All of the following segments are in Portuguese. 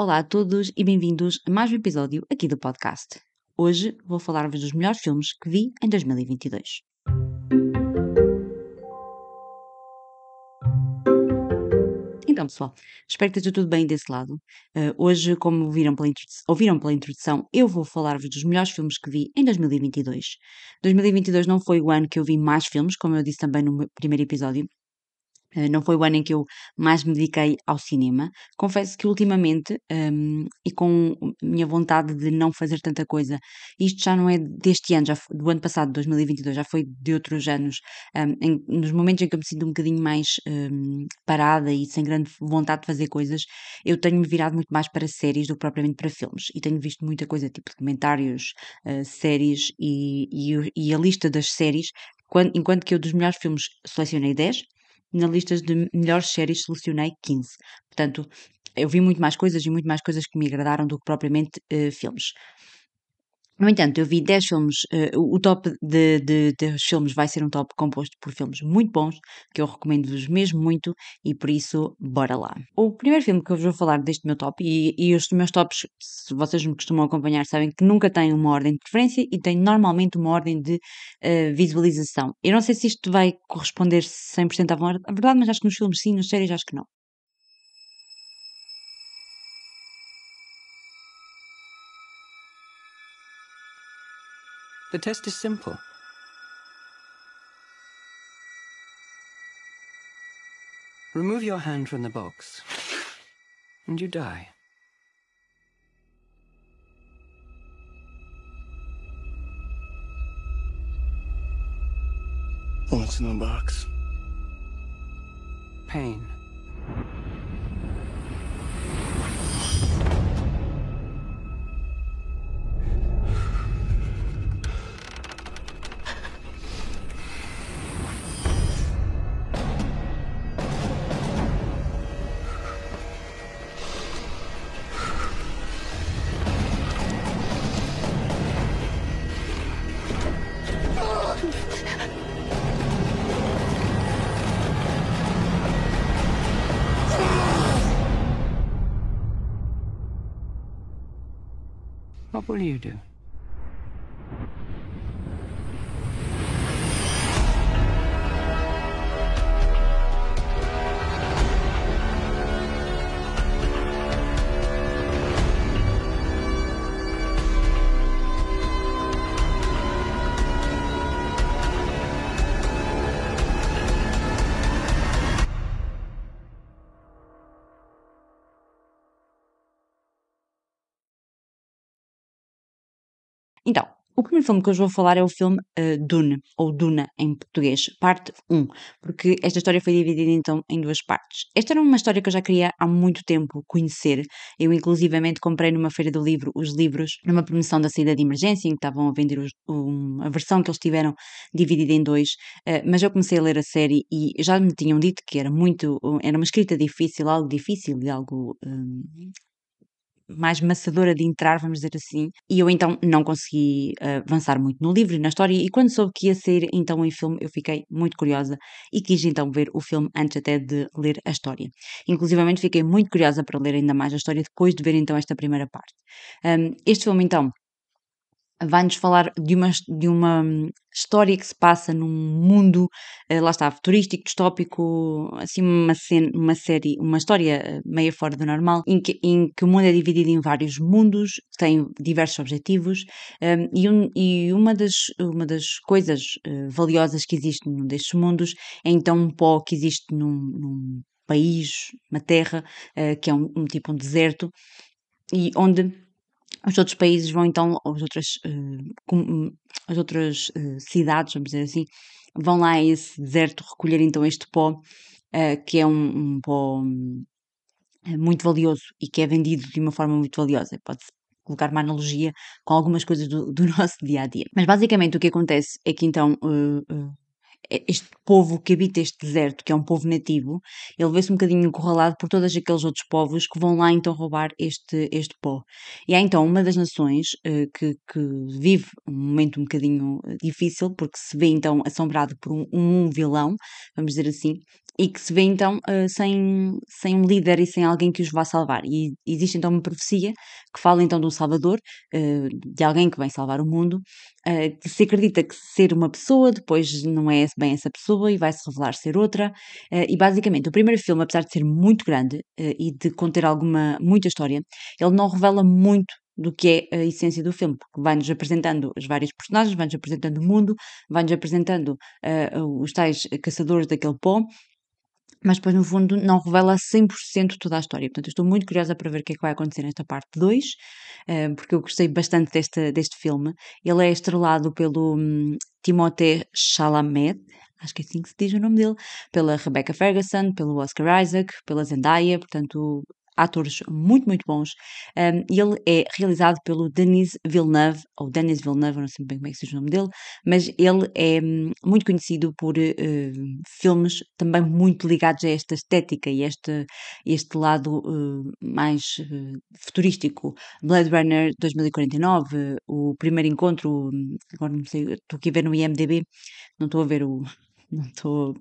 Olá a todos e bem-vindos a mais um episódio aqui do podcast. Hoje vou falar-vos dos melhores filmes que vi em 2022. Então, pessoal, espero que esteja tudo bem desse lado. Uh, hoje, como viram pela ouviram pela introdução, eu vou falar-vos dos melhores filmes que vi em 2022. 2022 não foi o ano que eu vi mais filmes, como eu disse também no primeiro episódio, não foi o ano em que eu mais me dediquei ao cinema. Confesso que ultimamente, um, e com minha vontade de não fazer tanta coisa, isto já não é deste ano, já foi, do ano passado, 2022, já foi de outros anos, um, em, nos momentos em que eu me sinto um bocadinho mais um, parada e sem grande vontade de fazer coisas, eu tenho-me virado muito mais para séries do que propriamente para filmes. E tenho visto muita coisa, tipo documentários, uh, séries, e, e, e, a lista das séries, enquanto que eu dos melhores filmes selecionei 10, na lista de melhores séries selecionei 15. Portanto, eu vi muito mais coisas e muito mais coisas que me agradaram do que propriamente uh, filmes. No entanto, eu vi 10 filmes, uh, o top de, de, de, filmes vai ser um top composto por filmes muito bons, que eu recomendo-vos mesmo muito, e por isso, bora lá. O primeiro filme que eu vos vou falar deste meu top, e, e os meus tops, se vocês me costumam acompanhar, sabem que nunca têm uma ordem de preferência e têm normalmente uma ordem de uh, visualização. Eu não sei se isto vai corresponder 100% à verdade, mas acho que nos filmes sim, nas séries acho que não. The test is simple. Remove your hand from the box, and you die. What's in the box? Pain. What will you do? Primeiro filme que eu vou falar é o filme uh, Dune, ou Duna em português, parte 1, porque esta história foi dividida então em duas partes. Esta era uma história que eu já queria há muito tempo conhecer. Eu, inclusivamente, comprei numa feira do livro os livros, numa promoção da saída de emergência, em que estavam a vender os, um, a versão que eles tiveram dividida em dois, uh, mas eu comecei a ler a série e já me tinham dito que era muito, era uma escrita difícil, algo difícil algo um, mais maçadora de entrar, vamos dizer assim, e eu então não consegui uh, avançar muito no livro e na história, e quando soube que ia sair então em filme, eu fiquei muito curiosa e quis então ver o filme antes até de ler a história. Inclusivamente fiquei muito curiosa para ler ainda mais a história depois de ver então esta primeira parte. Um, este filme então vai-nos falar de uma, de uma história que se passa num mundo, eh, lá está, futurístico, distópico, assim uma, cena, uma série, uma história eh, meio fora do normal, em que, em que o mundo é dividido em vários mundos, que têm diversos objetivos, um, e, um, e uma, das, uma das coisas uh, valiosas que existe num destes mundos é então um pó que existe num, num país, uma terra, uh, que é um, um tipo um deserto, e onde os outros países vão então, as outras, uh, as outras uh, cidades, vamos dizer assim, vão lá a esse deserto recolher então este pó, uh, que é um, um pó muito valioso e que é vendido de uma forma muito valiosa. Pode-se colocar uma analogia com algumas coisas do, do, nosso dia a dia. Mas basicamente o que acontece é que então este povo que habita este deserto, que é um povo nativo, ele vê-se um bocadinho encurralado por todos aqueles outros povos que vão lá então roubar este, este pó. E há então uma das nações uh, que, que, vive um momento um bocadinho eh, difícil, porque se vê então assombrado por um, um vilão, vamos dizer assim, e que se vê então uh, sem, sem um líder e sem alguém que os vá salvar. E existe então uma profecia que fala então de um salvador, uh, de alguém que vem salvar o mundo, uh, que se acredita que ser uma pessoa, depois não é bem essa pessoa e vai-se revelar ser outra. e basicamente, o primeiro filme, apesar de ser muito grande e de conter alguma, muita história, ele não revela muito do que é a essência do filme, porque vai-nos apresentando os vários personagens, vai-nos apresentando o mundo, vai-nos apresentando uh, os tais caçadores daquele pó, mas depois no fundo não revela 100% toda a história. Portanto, eu estou muito curiosa para ver o que é que vai acontecer nesta parte 2, uh, porque eu gostei bastante deste, deste filme. Ele é estrelado pelo um, Timothée Chalamet, acho que é assim que se diz o nome dele, pela Rebecca Ferguson, pelo Oscar Isaac, pela Zendaya, portanto atores muito, muito bons. Um, ele é realizado pelo Denis Villeneuve, ou Denis Villeneuve, não sei bem como é que se diz o nome dele, mas ele é hum, muito conhecido por uh, filmes também muito ligados a esta estética e este, este lado uh, mais uh, futurístico. Blade Runner 2049, o primeiro encontro, agora não sei, estou aqui a ver no IMDB, não estou a ver o. Não estou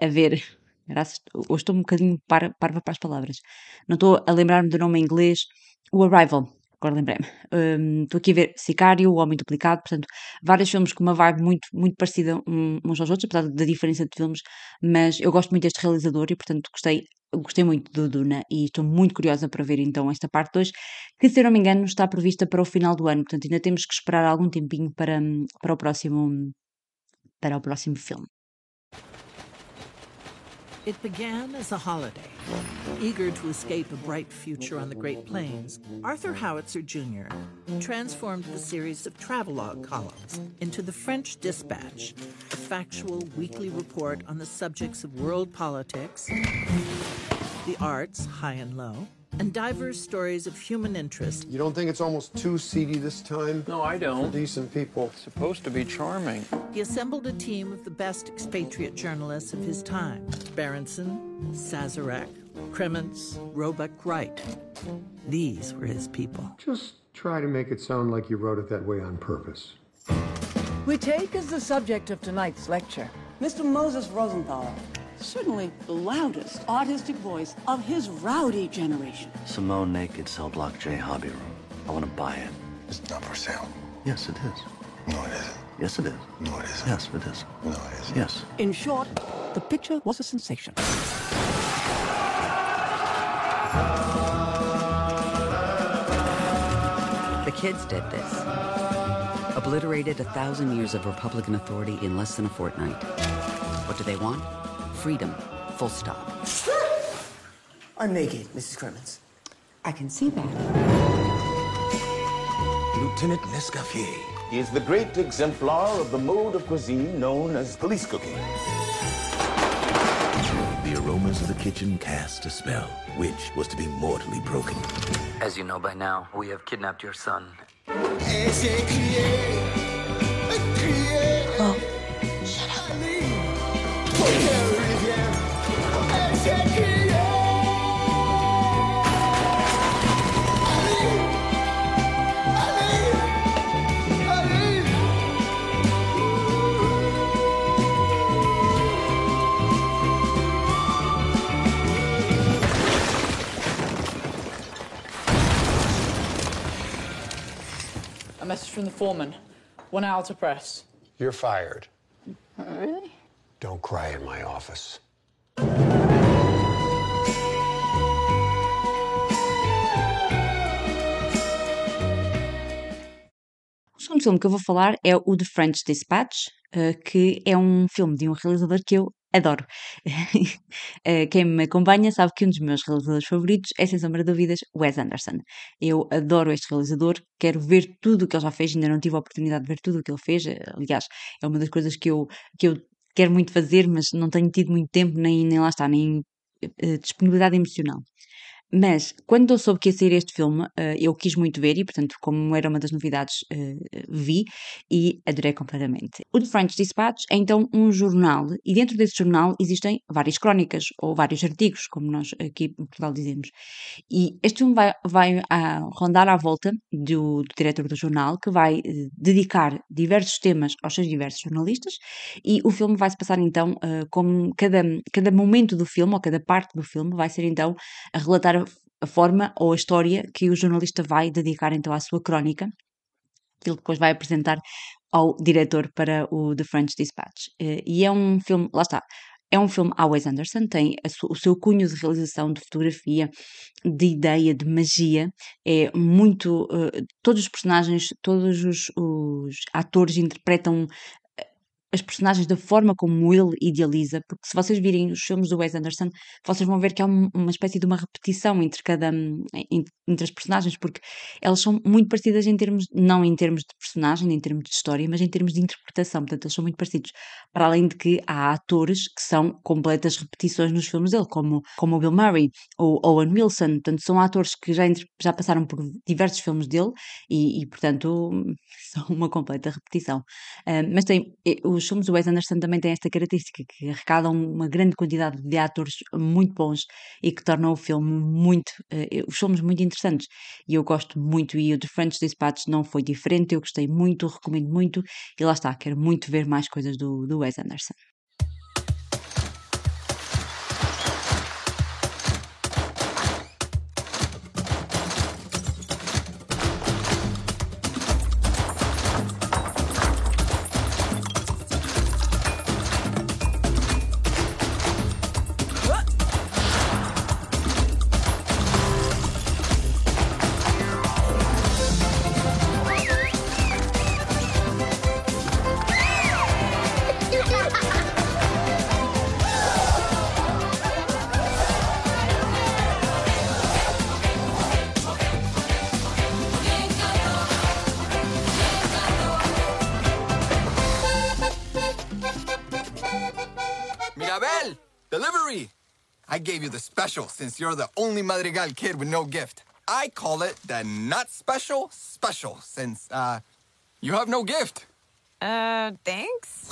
a ver Graças, hoje estou um bocadinho parva para, para as palavras. Não estou a lembrar-me do nome em inglês. O Arrival, agora lembrei-me. Um, estou aqui a ver Sicário, O Homem Duplicado, portanto, vários filmes com uma vibe muito, muito parecida uns aos outros, apesar da diferença de filmes, mas eu gosto muito deste realizador e, portanto, gostei, gostei muito do Duna e estou muito curiosa para ver então esta parte 2, que, se eu não me engano, está prevista para o final do ano, portanto, ainda temos que esperar algum tempinho para, para, o, próximo, para o próximo filme. It began as a holiday. Eager to escape a bright future on the Great Plains, Arthur Howitzer Jr. transformed the series of travelogue columns into the French Dispatch, a factual weekly report on the subjects of world politics, the arts, high and low, and diverse stories of human interest. You don't think it's almost too seedy this time? No, I don't. For decent people. It's supposed to be charming. He assembled a team of the best expatriate journalists of his time Berenson, Sazarek, Kremens, Roebuck Wright. These were his people. Just try to make it sound like you wrote it that way on purpose. We take as the subject of tonight's lecture Mr. Moses Rosenthal, certainly the loudest autistic voice of his rowdy generation. Simone Naked Cell Block J Hobby Room. I want to buy it. It's not for sale. Yes, it is. No, it isn't. Yes, it is. No, it isn't. Yes, it is. No, it isn't. Yes. In short, the picture was a sensation. The kids did this. Obliterated a thousand years of Republican authority in less than a fortnight. What do they want? Freedom. Full stop. I'm naked, Mrs. Kremens. I can see that. Lieutenant Nescaffier. He is the great exemplar of the mode of cuisine known as police cooking. The aromas of the kitchen cast a spell, which was to be mortally broken. As you know by now, we have kidnapped your son. Message from the foreman. One hour to press. You're fired. Really? Don't cry in my office. O segundo filme que eu vou falar é o The French Dispatch, uh, que é um filme de um realizador que eu adoro. uh, quem me acompanha sabe que um dos meus realizadores favoritos é, sem sombra de dúvidas, Wes Anderson. Eu adoro este realizador, quero ver tudo o que ele já fez, ainda não tive a oportunidade de ver tudo o que ele fez. Aliás, é uma das coisas que eu, que eu quero muito fazer, mas não tenho tido muito tempo, nem, nem lá está, nem uh, disponibilidade emocional. Mas, quando eu soube que ia sair este filme, eh, eu quis muito ver e, portanto, como era uma das novidades, eh, vi e adorei completamente. O The French Dispatch é então um jornal e dentro desse jornal existem várias crónicas ou vários artigos, como nós aqui em Portugal dizemos. E este filme vai, vai a rondar à volta do, do diretor do jornal, que vai eh, dedicar diversos temas aos seus diversos jornalistas e o filme vai se passar então como cada, cada momento do filme ou cada parte do filme vai ser então a relatar a forma ou a história que o jornalista vai dedicar então à sua crónica, que ele depois vai apresentar ao diretor para o The French Dispatch. Eh, e é um filme, lá está, é um filme a Wes Anderson, tem o seu cunho de realização, de fotografia, de ideia, de magia. É muito. Uh, todos os personagens, todos os, os atores interpretam as personagens da forma como ele idealiza, porque se vocês virem os filmes do Wes Anderson, vocês vão ver que há uma espécie de uma repetição entre cada entre as personagens, porque elas são muito parecidas em termos, não em termos de personagem, em termos de história, mas em termos de interpretação, portanto, eles são muito parecidos. Para além de que há atores que são completas repetições nos filmes dele, como, como o Bill Murray ou Owen Wilson, portanto, são atores que já, já passaram por diversos filmes dele e, e portanto, são uma completa repetição. Uh, mas tem, os filmes do Wes Anderson também têm esta característica, que arrecadam uma grande quantidade de atores muito bons e que tornam o filme muito, uh, os filmes muito interessantes. E eu gosto muito, e o The French Dispatch não foi diferente, eu gostei muito, recomendo muito, e lá está, quero muito ver mais coisas do, do Wes Anderson. Gave you the special since you're the only Madrigal kid with no gift. I call it the not special special since, uh, you have no gift. Uh, thanks?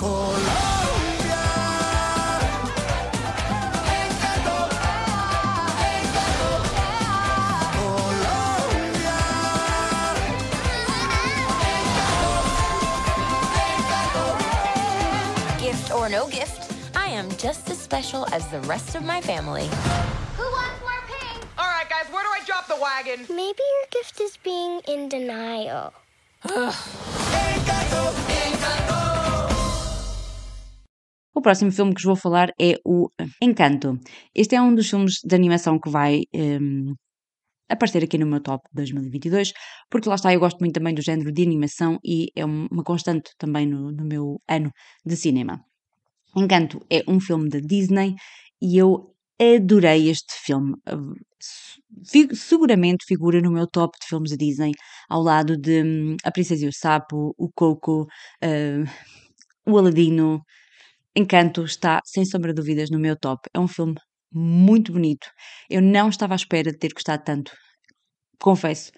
Gift or no gift, am just as special as the rest of my family. Who wants more pink? All right, guys, where do I drop the wagon? Maybe your gift is being in denial. O próximo filme que vos vou falar é o Encanto. Este é um dos filmes de animação que vai um, aparecer aqui no meu top 2022, porque lá está, eu gosto muito também do género de animação e é uma constante também no, no meu ano de cinema. Encanto é um filme da Disney e eu adorei este filme. seguramente figura no meu top de filmes da Disney, ao lado de hum, A Princesa e o Sapo, O Coco, uh, O Aladino. Encanto está, sem sombra de dúvidas, no meu top. É um filme muito bonito. Eu não estava à espera de ter gostado tanto. Confesso.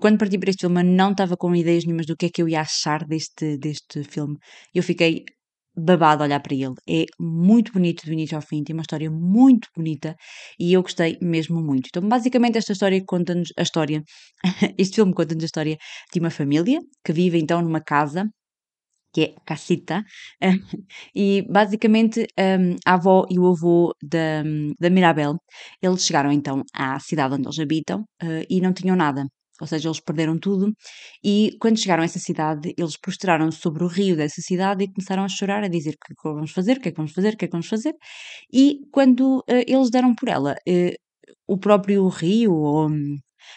Quando parti para este filme, não estava com ideias nenhumas do que é que eu ia achar deste, deste filme. Eu fiquei babado olhar para ele. É muito bonito do início ao fim, tem uma história muito bonita e eu gostei mesmo muito. Então, basicamente, esta história conta-nos a história, este filme conta-nos a história de uma família que vive então numa casa que é casita, e basicamente um, a avó e o avô da, da Mirabel, eles chegaram então à cidade onde eles habitam uh, e não tinham nada ou seja, eles perderam tudo. E quando chegaram a essa cidade, eles prostraram-se sobre o rio dessa cidade e começaram a chorar, a dizer o que é que vamos fazer, o que é que vamos fazer, o que é que vamos fazer. E quando uh, eles deram por ela, uh, o próprio rio, ou um,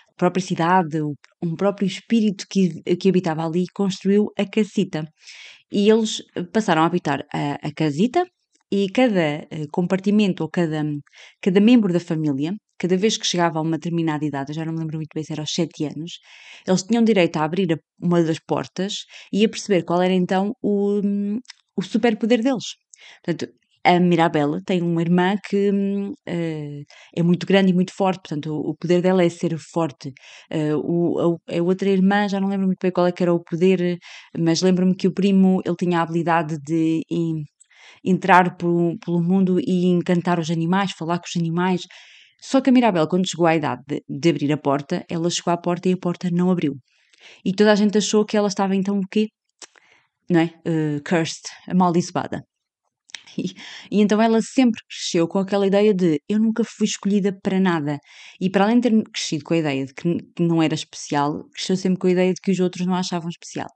a própria cidade, um próprio espírito que, que habitava ali, construiu a casita. E eles passaram a habitar a, a casita, e cada uh, compartimento ou cada, cada membro da família cada vez que chegava a uma determinada idade, já não me lembro muito bem se era aos 7 anos, eles tinham direito a abrir uma das portas e a perceber qual era então o, o superpoder deles. Portanto, a Mirabelle tem uma irmã que hum, eh, é muito grande e muito forte, portanto, o, o poder dela é ser forte. Eh, o, a, a outra irmã, já não lembro muito bem qual é que era o poder, mas lembro-me que o primo, ele tinha a habilidade de em- entrar pelo, pelo mundo e encantar os animais, falar com os animais. Só que a Mirabelle, quando chegou à idade de, de abrir a porta, ela chegou à porta e a porta não abriu. E toda a gente achou que ela estava então o quê? Não é? Eh, cursed, amaldiçoada. E, e então ela sempre cresceu com aquela ideia de eu nunca fui escolhida para nada. E para além de ter crescido com a ideia de que, que não era especial, cresceu sempre com a ideia de que os outros não achavam especial.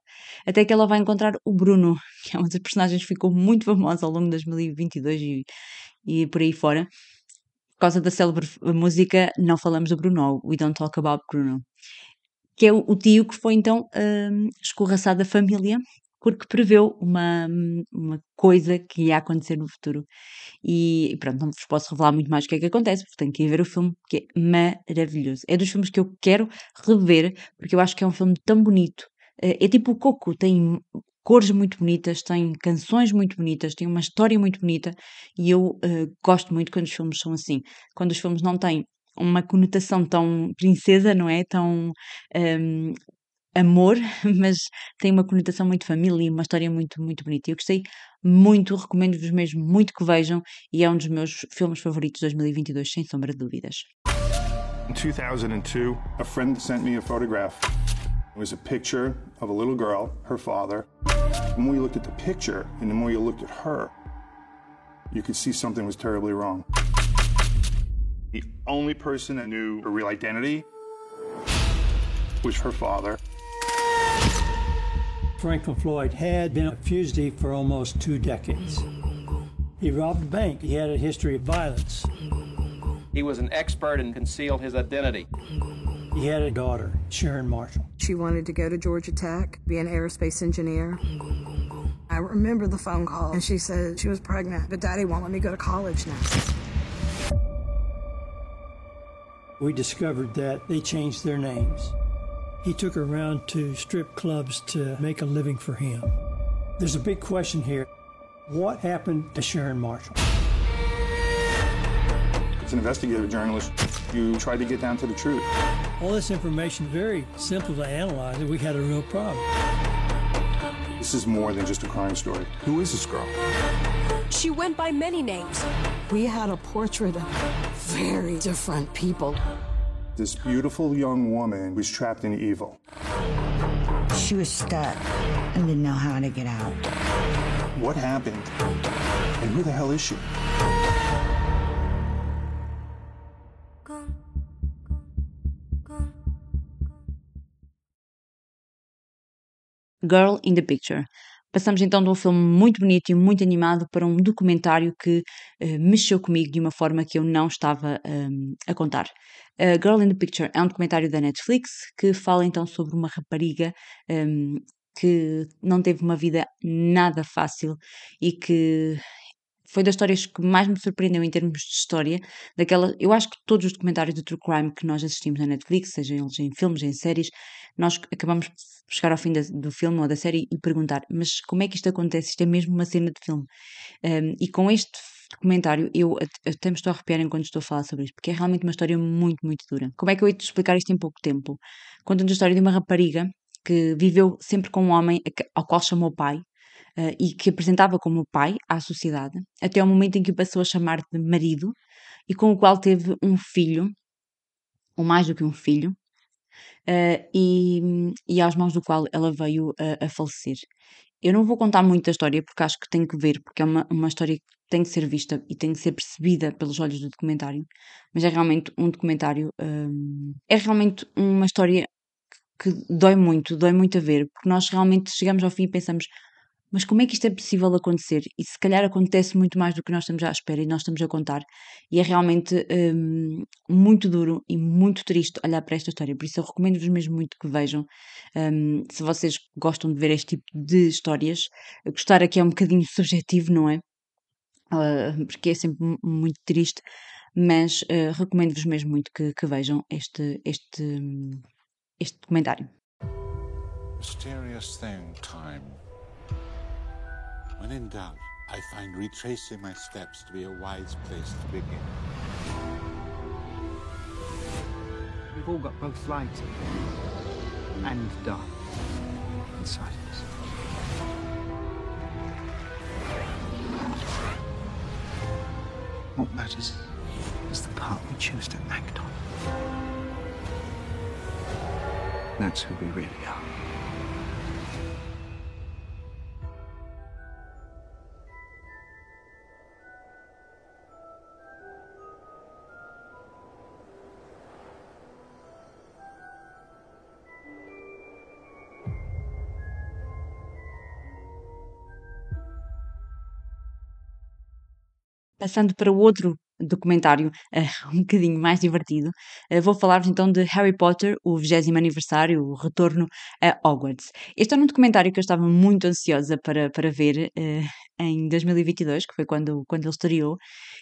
Até que ela vai encontrar o Bruno, que é uma das personagens que ficou muito famosa ao longo de 2022 e, e por aí fora. Por causa da célebre música Não Falamos do Bruno, We Don't Talk About Bruno. Que é o, tio que foi então hum, escorraçado da família porque preveu uma, uma coisa que ia acontecer no futuro. E, e pronto, não vos posso revelar muito mais o que é que acontece, porque tenho que ir ver o filme, que é maravilhoso. É dos filmes que eu quero rever, porque eu acho que é um filme tão bonito. Eh, É tipo o Coco, tem cores muito bonitas, tem canções muito bonitas, tem uma história muito bonita, e eu eh, gosto muito quando os filmes são assim. Quando os filmes não têm uma conotação tão princesa, não é? Tão hum, amor, mas tem uma conotação muito família e uma história muito, muito bonita. Eu gostei muito, recomendo-vos mesmo muito que vejam e é um dos meus filmes favoritos de 2022, sem sombra de dúvidas. In 2002, a friend sent me a photograph. It was a picture of a little girl, her father. The more you looked at the picture and the more you looked at her, you could see something was terribly wrong. The only person that knew her real identity was her father. Franklin Floyd had been a fugitive for almost two decades. He robbed a bank. He had a history of violence. He was an expert and concealed his identity. He had a daughter, Sharon Marshall. She wanted to go to Georgia Tech, be an aerospace engineer. I remember the phone call, and she said she was pregnant, but daddy won't let me go to college now. We discovered that they changed their names. He took her around to strip clubs to make a living for him. There's a big question here. What happened to Sharon Marshall? As an investigative journalist, you try to get down to the truth. All this information very simple to analyze, and we had a real problem. This is more than just a crime story. Who is this girl? She went by many names. We had a portrait of very different people. This beautiful young woman was trapped in evil. She was stuck and didn't know how to get out. What happened? And who the hell is she? Girl in the Picture. Passamos então de um filme muito bonito e muito animado para um documentário que eh, mexeu comigo de uma forma que eu não estava hum, a contar. Uh, Girl in the Picture é um documentário da Netflix que fala então sobre uma rapariga hum, que não teve uma vida nada fácil e que foi das histórias que mais me surpreendeu em termos de história. Daquela, eu acho que todos os documentários de true crime que nós assistimos na Netflix, sejam eles em filmes, em séries, nós acabamos por chegar ao fim da- do filme ou da série e perguntar: mas como é que isto acontece? Isto é mesmo uma cena de filme. Um, e com este documentário, eu at- até me estou a arrepiar enquanto estou a falar sobre isto, porque é realmente uma história muito, muito dura. Como é que eu ia te explicar isto em pouco tempo? Conta-nos a história de uma rapariga que viveu sempre com um homem ao qual chamou pai. Eh, e que apresentava como pai à sociedade, até ao momento em que passou a chamar de marido, e com o qual teve um filho, ou mais do que um filho, eh, e, e aos mãos do qual ela veio a, a falecer. Eu não vou contar muito da história porque acho que tem que ver, porque é uma, uma história que tem que ser vista e tem que ser percebida pelos olhos do documentário, mas é realmente um documentário, hum, é realmente uma história que dói muito, dói muito a ver, porque nós realmente chegamos ao fim e pensamos, mas como é que isto é possível acontecer? E se calhar acontece muito mais do que nós estamos à espera e nós estamos a contar. E é realmente hum, muito duro e muito triste olhar para esta história. Por isso eu recomendo-vos mesmo muito que vejam. Hum, se vocês gostam de ver este tipo de histórias, gostar aqui é um bocadinho subjetivo, não é? Ah, porque é sempre mu- muito triste, mas ah, recomendo-vos mesmo muito que, que vejam este, este, hum, este documentário. Mysterious thing, time. When in doubt, I find retracing my steps to be a wise place to begin. We've all got both light and dark inside us. What matters is the part we choose to act on. That's who we really are. Passando para o outro documentário, eh, um bocadinho mais divertido, eh, vou falar-vos então de Harry Potter, o 20 aniversário, o retorno a Hogwarts. Este era um documentário que eu estava muito ansiosa para, para ver eh, em 2022, que foi quando, quando ele estreou.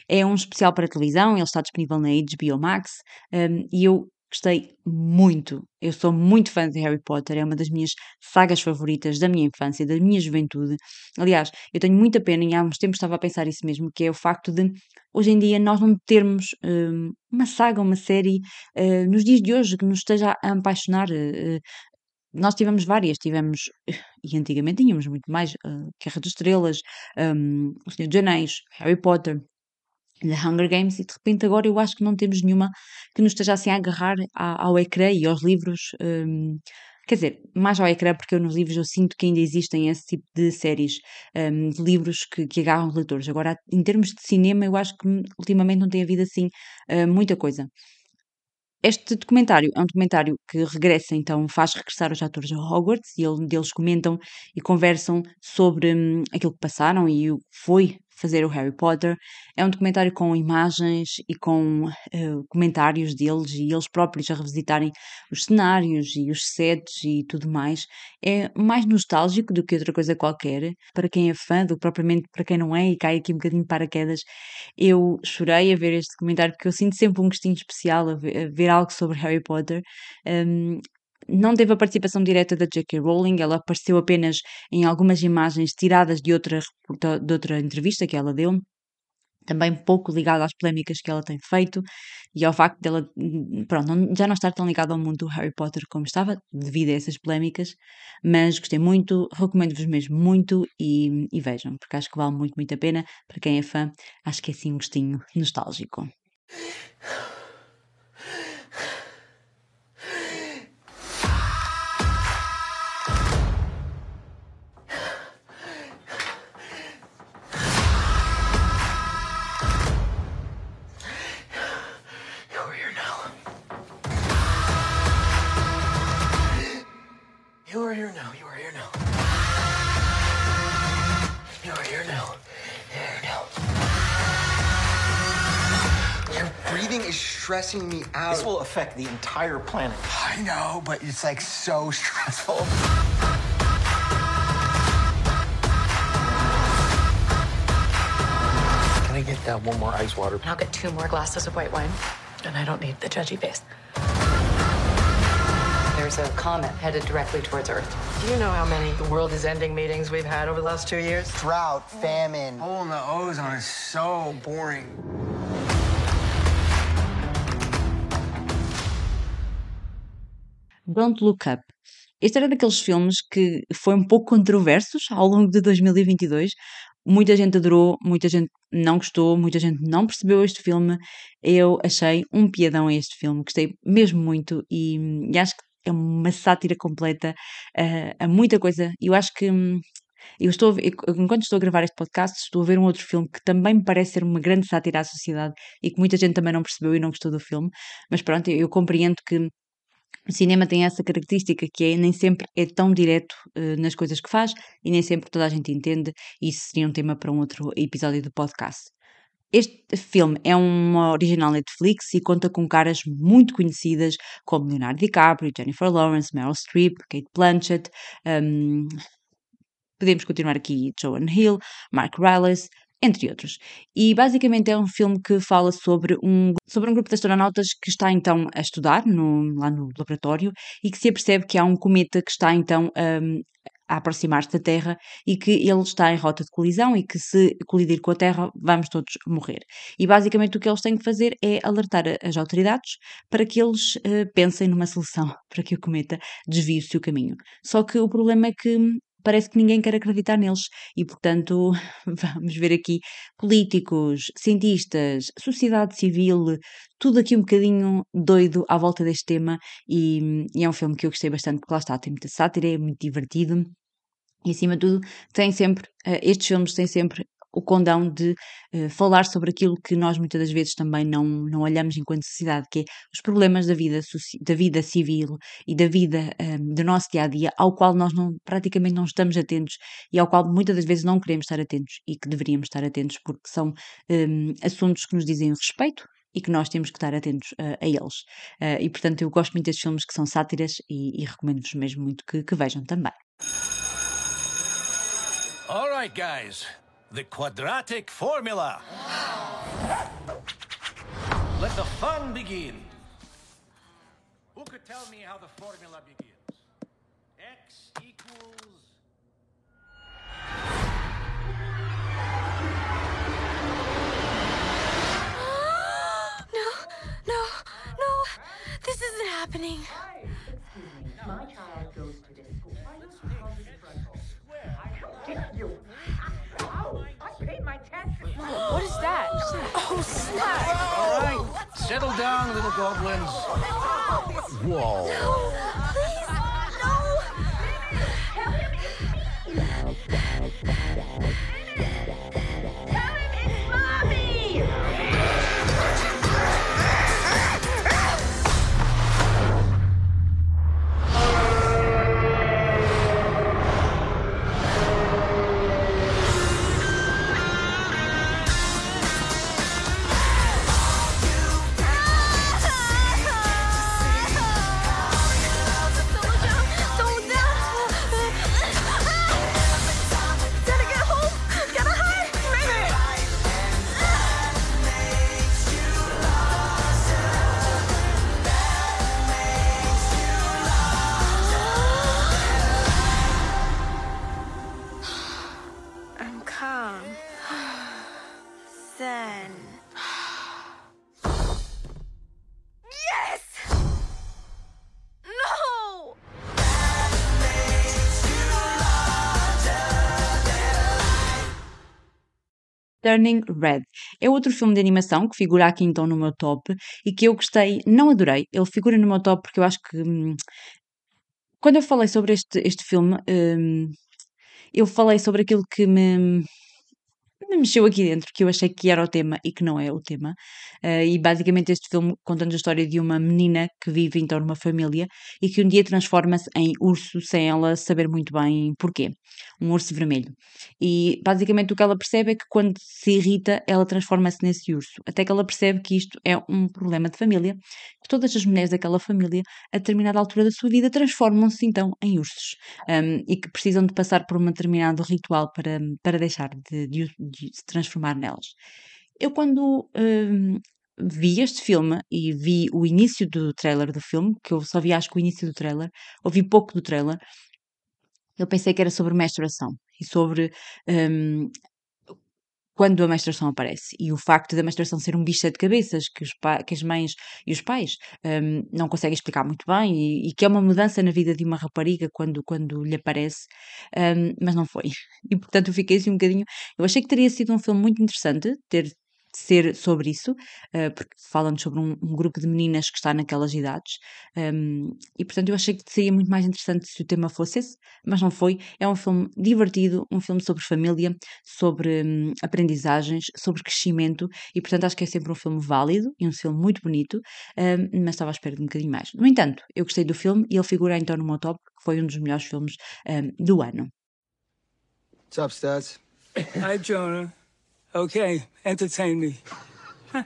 É um especial para televisão, ele está disponível na HBO Max, um, e eu Gostei muito. Eu sou muito fã de Harry Potter, é uma das minhas sagas favoritas da minha infância, da minha juventude. Aliás, eu tenho muita pena, e há uns tempos estava a pensar isso mesmo, que é o facto de hoje em dia nós não termos hum, uma saga, uma série, uh, nos dias de hoje que nos esteja a apaixonar. Uh, nós tivemos várias, tivemos, e antigamente tínhamos muito mais, uh, Guerra das Estrelas, um, O Senhor dos Anéis, Harry Potter, The Hunger Games, e de repente agora eu acho que não temos nenhuma que nos esteja assim a agarrar ao, ecrã e aos livros. Um, quer dizer, mais ao ecrã, porque eu nos livros eu sinto que ainda existem esse tipo de séries, um, de livros que, que agarram os leitores. Agora, em termos de cinema, eu acho que ultimamente não tem havido assim uh, muita coisa. Este documentário é um documentário que regressa, então faz regressar os atores a Hogwarts e eles comentam e conversam sobre hum, aquilo que passaram e o que foi fazer o Harry Potter. É um documentário com imagens e com uh, comentários deles e eles próprios a revisitarem os cenários e os sets e tudo mais. É mais nostálgico do que outra coisa qualquer, para quem é fã, do que propriamente para quem não é, e cai aqui um bocadinho de paraquedas. Eu chorei a ver este documentário porque eu sinto sempre um gostinho especial a ver, a ver algo sobre Harry Potter. Um, não teve a participação direta da J.K. Rowling, ela apareceu apenas em algumas imagens tiradas de outra, de outra entrevista que ela deu, também pouco ligada às polémicas que ela tem feito e ao facto dela, pronto, já não estar tão ligada ao mundo do Harry Potter como estava, devido a essas polémicas, mas gostei muito, recomendo-vos mesmo muito e, e vejam, porque acho que vale muito, muito a pena. Para quem é fã, acho que é assim um gostinho nostálgico. Stressing me out. This will affect the entire planet. I know, but it's like so stressful. Can I get that one more ice water? And I'll get two more glasses of white wine. And I don't need the judgy face. There's a comet headed directly towards Earth. Do you know how many the world is ending meetings we've had over the last two years? Drought, famine, hole in the ozone is so boring. Don't Look Up. Este era daqueles filmes que foi um pouco controversos ao longo de 2022. Muita gente adorou, muita gente não gostou, muita gente não percebeu este filme. Eu achei um piadão este filme, gostei mesmo muito e, e acho que é uma sátira completa uh, a muita coisa. Eu acho que hum, eu estou, enquanto estou a gravar este podcast, estou a ver um outro filme que também me parece ser uma grande sátira à sociedade e que muita gente também não percebeu e não gostou do filme. Mas pronto, eu, eu compreendo que o cinema tem essa característica que é nem sempre é tão direto uh, nas coisas que faz e nem sempre toda a gente entende. Isso seria um tema para um outro episódio do podcast. Este filme é uma original Netflix e conta com caras muito conhecidas como Leonardo DiCaprio, Jennifer Lawrence, Meryl Streep, Kate Blanchett. Um, podemos continuar aqui: Joan Hill, Mark Rylance, entre outros. E basicamente é um filme que fala sobre um, sobre um grupo de astronautas que está então a estudar no, lá no laboratório e que se apercebe que há um cometa que está então um, a aproximar-se da Terra e que ele está em rota de colisão e que se colidir com a Terra vamos todos morrer. E basicamente o que eles têm que fazer é alertar as autoridades para que eles uh, pensem numa solução para que o cometa desvie o seu caminho. Só que o problema é que parece que ninguém quer acreditar neles. E, portanto, vamos ver aqui. Políticos, cientistas, sociedade civil, tudo aqui um bocadinho doido à volta deste tema. E, e é um filme que eu gostei bastante porque lá está, tem muita sátira, é muito divertido. E acima de tudo tem sempre, uh, estes filmes têm sempre o condão de uh, falar sobre aquilo que nós muitas das vezes também não, não olhamos enquanto sociedade, que é os problemas da vida, da vida civil e da vida um, ehm, do nosso dia a dia, ao qual nós não, praticamente não estamos atentos e ao qual muitas das vezes não queremos estar atentos e que deveríamos estar atentos porque são um, ehm, assuntos que nos dizem respeito e que nós temos que estar atentos uh, a eles. Uh, e portanto, eu gosto muito destes filmes que são sátiras e, e recomendo-vos mesmo muito que, que vejam também. All right, guys. The quadratic formula. Let the fun begin. Who could tell me how the formula begins? X equals. no, no, no. This isn't happening. My child goes to this school. You. I paid my taxes. What is that? Oh, snap! All right, settle down, little goblins. Whoa. Turning Red. É outro filme de animação que figura aqui então no meu top e que eu gostei, não adorei. Ele figura no meu top porque eu acho que hum, quando eu falei sobre este, este filme, hum, eu falei sobre aquilo que me, me mexeu aqui dentro, que eu achei que era o tema e que não é o tema. Uh, e basicamente este filme contando a história de uma menina que vive então numa família e que um dia transforma-se em urso sem ela saber muito bem porquê. Um urso vermelho. E basicamente o que ela percebe é que quando se irrita, ela transforma-se nesse urso. Até que ela percebe que isto é um problema de família, que todas as mulheres daquela família, a determinada altura da sua vida, transformam-se então em ursos. Um, e que precisam de passar por um determinado ritual para, para deixar de, de, de se transformar nelas. Eu, quando hum, vi este filme e vi o início do trailer do filme, que eu só vi acho que o início do trailer, ouvi pouco do trailer, eu pensei que era sobre menstruação e sobre hum, quando a menstruação aparece e o facto da menstruação ser um bicho de cabeças que, os que as mães e os pais um, não conseguem explicar muito bem e, e, que é uma mudança na vida de uma rapariga quando, quando lhe aparece, um, mas não foi. E portanto eu fiquei assim um bocadinho. Eu achei que teria sido um filme muito interessante ter ser sobre isso, uh, porque falam sobre um, um, grupo de meninas que está naquelas idades, um, e portanto eu achei que seria muito mais interessante se o tema fosse esse, mas não foi. É um filme divertido, um filme sobre família, sobre um, aprendizagens, sobre crescimento, e portanto acho que é sempre um filme válido e um filme muito bonito, mas estava à espera de um bocadinho mais. No entanto, eu gostei do filme e ele figura então no meu top, que foi um dos melhores filmes do ano. What's up, Studs? Hi, Jonah. Okay, entertain me. I'm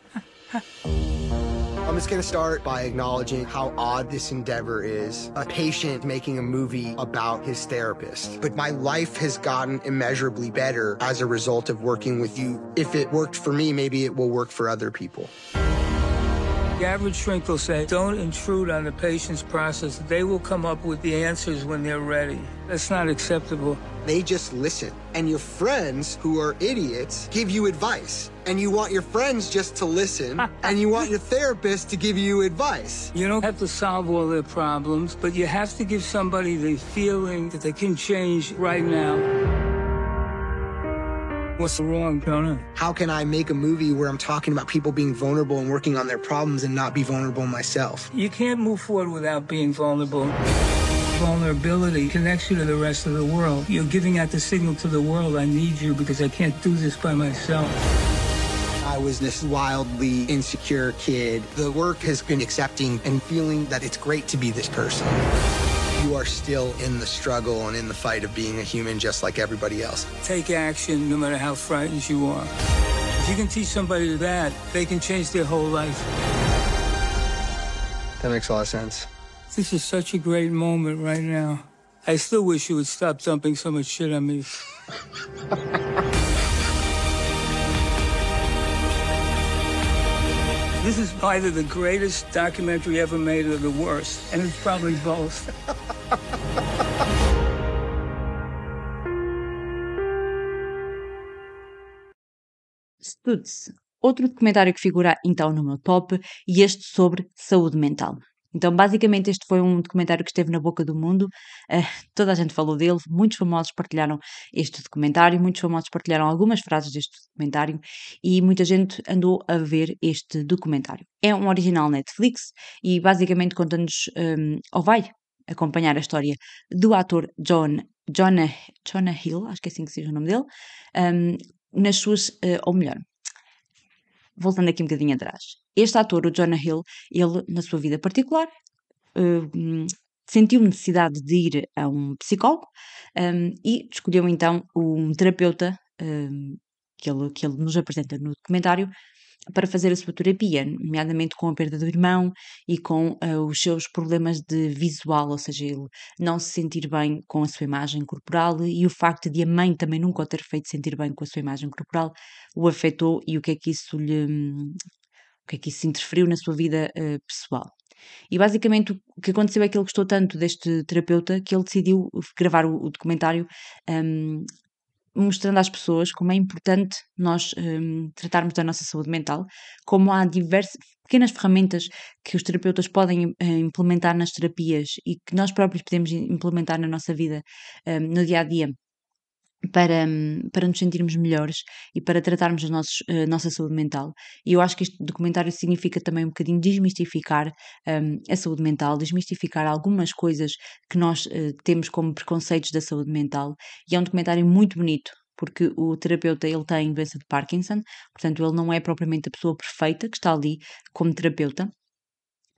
just gonna start by acknowledging how odd this endeavor is. A patient making a movie about his therapist. But my life has gotten immeasurably better as a result of working with you. If it worked for me, maybe it will work for other people. The average shrink will say, don't intrude on the patient's process. They will come up with the answers when they're ready. That's not acceptable. They just listen. And your friends, who are idiots, give you advice. And you want your friends just to listen, and you want your therapist to give you advice. You don't have to solve all their problems, but you have to give somebody the feeling that they can change right now. What's wrong, Jonah? How can I make a movie where I'm talking about people being vulnerable and working on their problems and not be vulnerable myself? You can't move forward without being vulnerable. Vulnerability connects you to the rest of the world. You're giving out the signal to the world, I need you because I can't do this by myself. I was this wildly insecure kid. The work has been accepting and feeling that it's great to be this person. You are still in the struggle and in the fight of being a human just like everybody else. Take action no matter how frightened you are. If you can teach somebody that, they can change their whole life. That makes a lot of sense. This is such a great moment right now. I still wish you would stop dumping so much shit on me. This is either the greatest documentary ever made or the worst, and it's probably both. Stutz, outro documentário que figura então no meu top, e este sobre saúde mental. Então, basicamente, este foi um documentário que esteve na boca do mundo, uh, toda a gente falou dele, muitos famosos partilharam este documentário, muitos famosos partilharam algumas frases deste documentário e muita gente andou a ver este documentário. É um original Netflix e basicamente conta-nos, um, ou vai acompanhar a história do ator John, Jonah, Jonah Hill, acho que é assim que se diz o nome dele, um, nas suas, uh, ou melhor, voltando aqui um bocadinho atrás. Este ator, o Jonah Hill, ele, na sua vida particular, uh, sentiu necessidade de ir a um psicólogo um, e escolheu então um terapeuta um, que, ele, que ele nos apresenta no documentário para fazer a sua terapia, nomeadamente com a perda do irmão e com uh, os seus problemas de visual, ou seja, ele não se sentir bem com a sua imagem corporal e o facto de a mãe também nunca o ter feito sentir bem com a sua imagem corporal o afetou e o que é que isso lhe. o que é que isso interferiu na sua vida uh, pessoal. E basicamente o que aconteceu é que ele gostou tanto deste terapeuta que ele decidiu gravar o, o documentário um, mostrando às pessoas como é importante nós um, tratarmos da nossa saúde mental, como há diversas pequenas ferramentas que os terapeutas podem uh, implementar nas terapias e que nós próprios podemos implementar na nossa vida um, no dia a dia para, para nos sentirmos melhores e para tratarmos a nossos, a nossa saúde mental. E eu acho que este documentário significa também um bocadinho desmistificar um, a saúde mental, desmistificar algumas coisas que nós uh, temos como preconceitos da saúde mental. E é um documentário muito bonito. Porque o terapeuta ele tem doença de Parkinson, portanto ele não é propriamente a pessoa perfeita que está ali como terapeuta,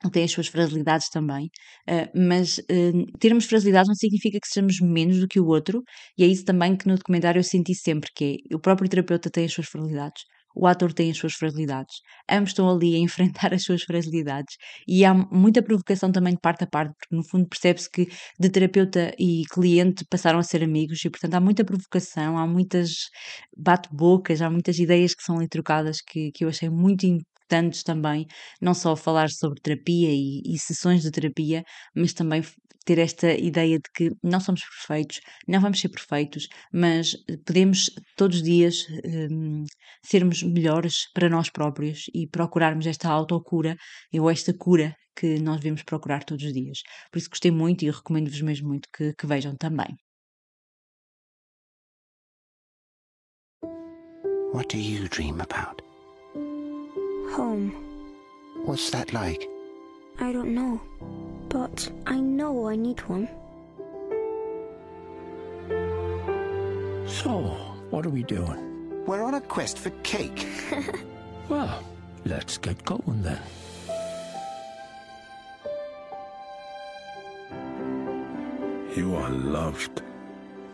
tem as suas fragilidades também, uh, mas uh, termos fragilidades não significa que sejamos menos do que o outro, e é isso também que no documentário eu senti sempre, que é, o próprio terapeuta tem as suas fragilidades, o ator tem as suas fragilidades, ambos estão ali a enfrentar as suas fragilidades, e há muita provocação também de parte a parte, porque no fundo percebe-se que de terapeuta e cliente passaram a ser amigos, e portanto há muita provocação, há muitas bate-bocas, há muitas ideias que são ali trocadas que, que eu achei muito importantes também, não só falar sobre terapia e, e sessões de terapia, mas também ter esta ideia de que não somos perfeitos, não vamos ser perfeitos, mas podemos todos os dias um, sermos melhores para nós próprios e procurarmos esta autocura ou esta cura que nós devemos procurar todos os dias. Por isso gostei muito e recomendo-vos mesmo muito que, que vejam também. What do you dream about? Home. What's that like? I don't know. But I know I need one. So, what are we doing? We're on a quest for cake. Well, let's get going then. You are loved.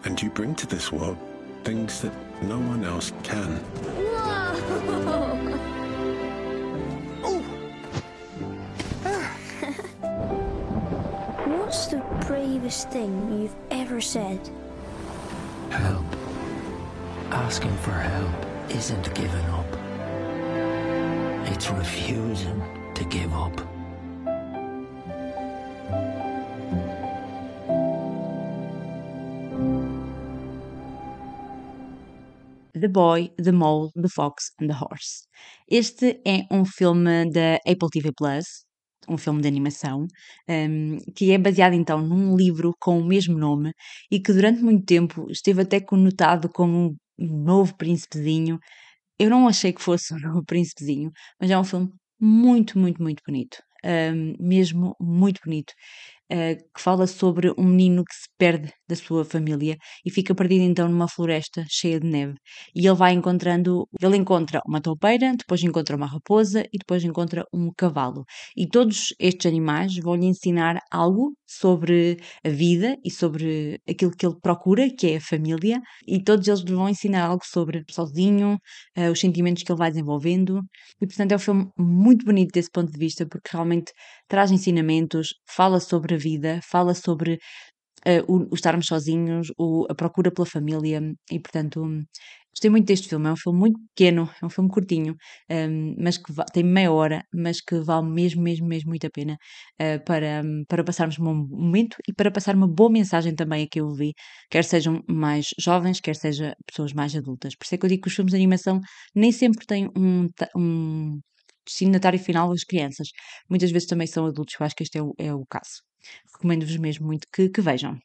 And you bring to this world things that no one else can. What's bravest thing you've ever said? Help. Asking for help isn't giving up. It's refusing to give up. The Boy, The Mole, The Fox and the Horse. Este é um filme da Apple TV Plus, um filme de animação, um, que é baseado então num livro com o mesmo nome e que durante muito tempo esteve até conotado como um novo príncipezinho. Eu não achei que fosse um novo príncipezinho, mas é um filme muito, muito, muito bonito. Um, mesmo muito bonito. Uh, que fala sobre um menino que se perde da sua família e fica perdido então numa floresta cheia de neve. E ele vai encontrando, ele encontra uma toupeira, depois encontra uma raposa e depois encontra um cavalo. E todos estes animais vão lhe ensinar algo sobre a vida e sobre aquilo que ele procura, que é a família, e todos eles lhe vão ensinar algo sobre sozinho, uh, os sentimentos que ele vai desenvolvendo. E portanto é um filme muito bonito desse ponto de vista, porque realmente traz ensinamentos, fala sobre a vida, fala sobre uh, o, o, estarmos sozinhos, o, a procura pela família e, portanto, gostei muito deste filme. É um filme muito pequeno, é um filme curtinho, um, ehm, mas que tem meia hora, mas que vale mesmo, mesmo, mesmo muito a pena uh, para, um, para passarmos um bom momento e para passar uma boa mensagem também a quem eu vi, quer sejam mais jovens, quer sejam pessoas mais adultas. Por isso é que eu digo que os filmes de animação nem sempre têm um, um destinatário final as crianças. Muitas vezes também são adultos, eu acho que este é o, é o caso. Recomendo-vos mesmo muito que, que vejam.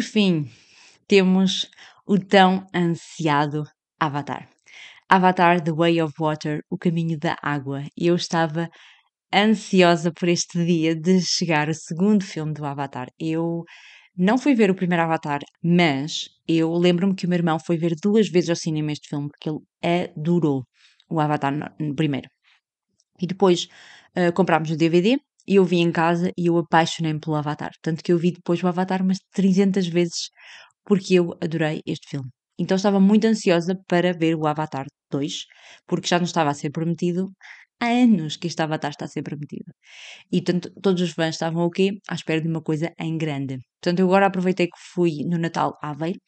Por fim, temos o tão ansiado Avatar. Avatar The Way of Water, O Caminho da Água. E eu estava ansiosa por este dia de chegar o segundo filme do Avatar. Eu não fui ver o primeiro Avatar, mas eu lembro-me que o meu irmão foi ver duas vezes ao cinema este filme, porque ele adorou o Avatar no primeiro. E depois uh, comprámos o DVD e eu vi em casa e eu apaixonei-me pelo Avatar. Tanto que eu vi depois o Avatar umas 300 vezes porque eu adorei este filme. Então estava muito ansiosa para ver o Avatar 2, porque já não estava a ser prometido há anos que este Avatar está a ser prometido. E tanto, todos os fãs estavam o quê? À espera de uma coisa em grande. Portanto, eu agora aproveitei que fui no Natal a Aveiro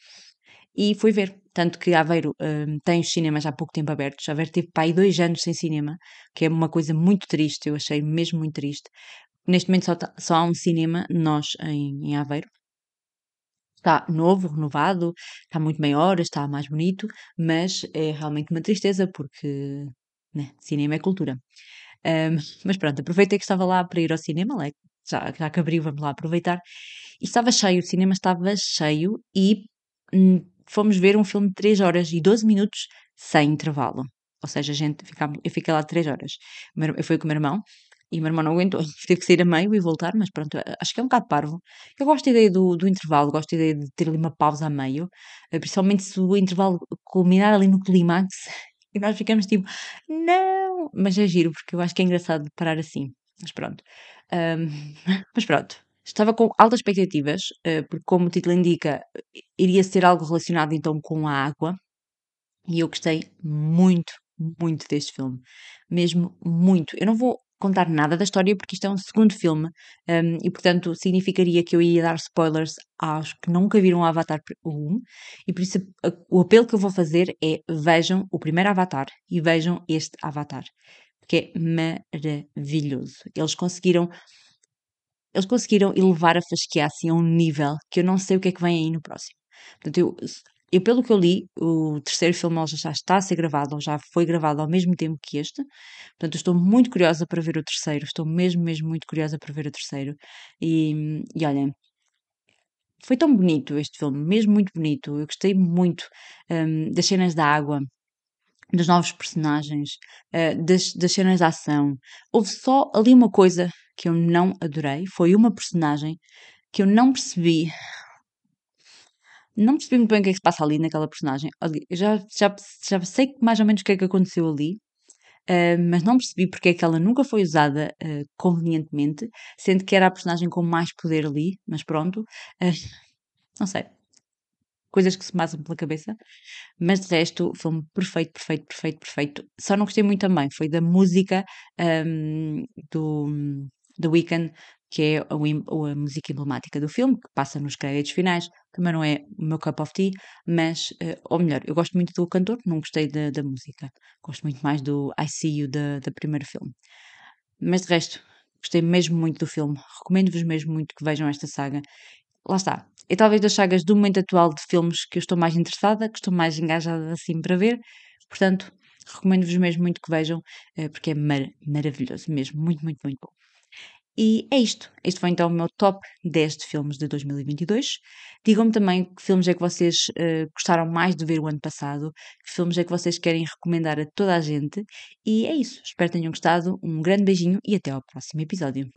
e fui ver. Tanto que Aveiro um, tem os cinemas há pouco tempo abertos. Aveiro teve para aí dois anos sem cinema, que é uma coisa muito triste, eu achei mesmo muito triste. Neste momento só, tá, só há um cinema, nós em, em Aveiro. Está novo, renovado, está muito maior, está mais bonito, mas é realmente uma tristeza porque né, cinema é cultura. Um, mas pronto, aproveitei que estava lá para ir ao cinema, já, já que abriu, vamos lá aproveitar. E estava cheio, o cinema estava cheio e hum, fomos ver um filme de 3 horas e 12 minutos sem intervalo. Ou seja, a gente ficámos, eu fiquei lá 3 horas. Eu fui com o meu irmão e o meu irmão não aguentou, teve que sair a meio e voltar, mas pronto, acho que é um bocado parvo. Eu gosto da ideia do, do intervalo, gosto da ideia de ter ali uma pausa a meio, eh, principalmente se o intervalo culminar ali no clímax e nós ficamos tipo, não! Mas é giro, porque eu acho que é engraçado parar assim. Mas pronto. Um, mas pronto. Estava com altas expectativas, uh, porque, como o título indica, iria ser algo relacionado então com a água, e eu gostei muito, muito deste filme. Mesmo muito. Eu não vou contar nada da história porque isto é um segundo filme um, e, portanto, significaria que eu ia dar spoilers aos que nunca viram Avatar 1 e por isso o apelo que eu vou fazer é vejam o primeiro Avatar e vejam este Avatar porque é maravilhoso. Eles conseguiram eles conseguiram elevar a fasquia assim a um nível que eu não sei o que é que vem aí no próximo. Portanto, eu eu, pelo que eu li, o terceiro filme já está a ser gravado, ou já foi gravado ao mesmo tempo que este. Portanto, estou muito curiosa para ver o terceiro. Estou mesmo, mesmo muito curiosa para ver o terceiro. E, e olhem, foi tão bonito este filme, mesmo muito bonito. Eu gostei muito um, das cenas da água, dos novos personagens, uh, das, das cenas de ação. Houve só ali uma coisa que eu não adorei: foi uma personagem que eu não percebi não percebi muito bem o que é que se passa ali naquela personagem. Eu já, já, já sei mais ou menos o que é que aconteceu ali, uh, mas não percebi porque é que ela nunca foi usada uh, convenientemente, sendo que era a personagem com mais poder ali, mas pronto. Uh, não sei. Coisas que se passam pela cabeça. Mas de resto, filme perfeito, perfeito, perfeito, perfeito. Só não gostei muito também. Foi da música um, do, do Weekend que é a, a, música emblemática do filme, que passa nos créditos finais. Também não é o meu cup of tea, mas, uh, ou melhor, eu gosto muito do cantor, não gostei da, da música. Gosto muito mais do I See You da primeiro filme. Mas de resto, gostei mesmo muito do filme. Recomendo-vos mesmo muito que vejam esta saga. Lá está. É talvez das sagas do momento atual de filmes que eu estou mais interessada, que estou mais engajada assim para ver. Portanto, recomendo-vos mesmo muito que vejam, uh, porque é mar maravilhoso mesmo. Muito, muito, muito bom. E é isto. Este foi então o meu top 10 de filmes de 2022. Digam-me também que filmes é que vocês uh, gostaram mais de ver o ano passado, que filmes é que vocês querem recomendar a toda a gente. E é isso. Espero que tenham gostado. Um grande beijinho e até ao próximo episódio.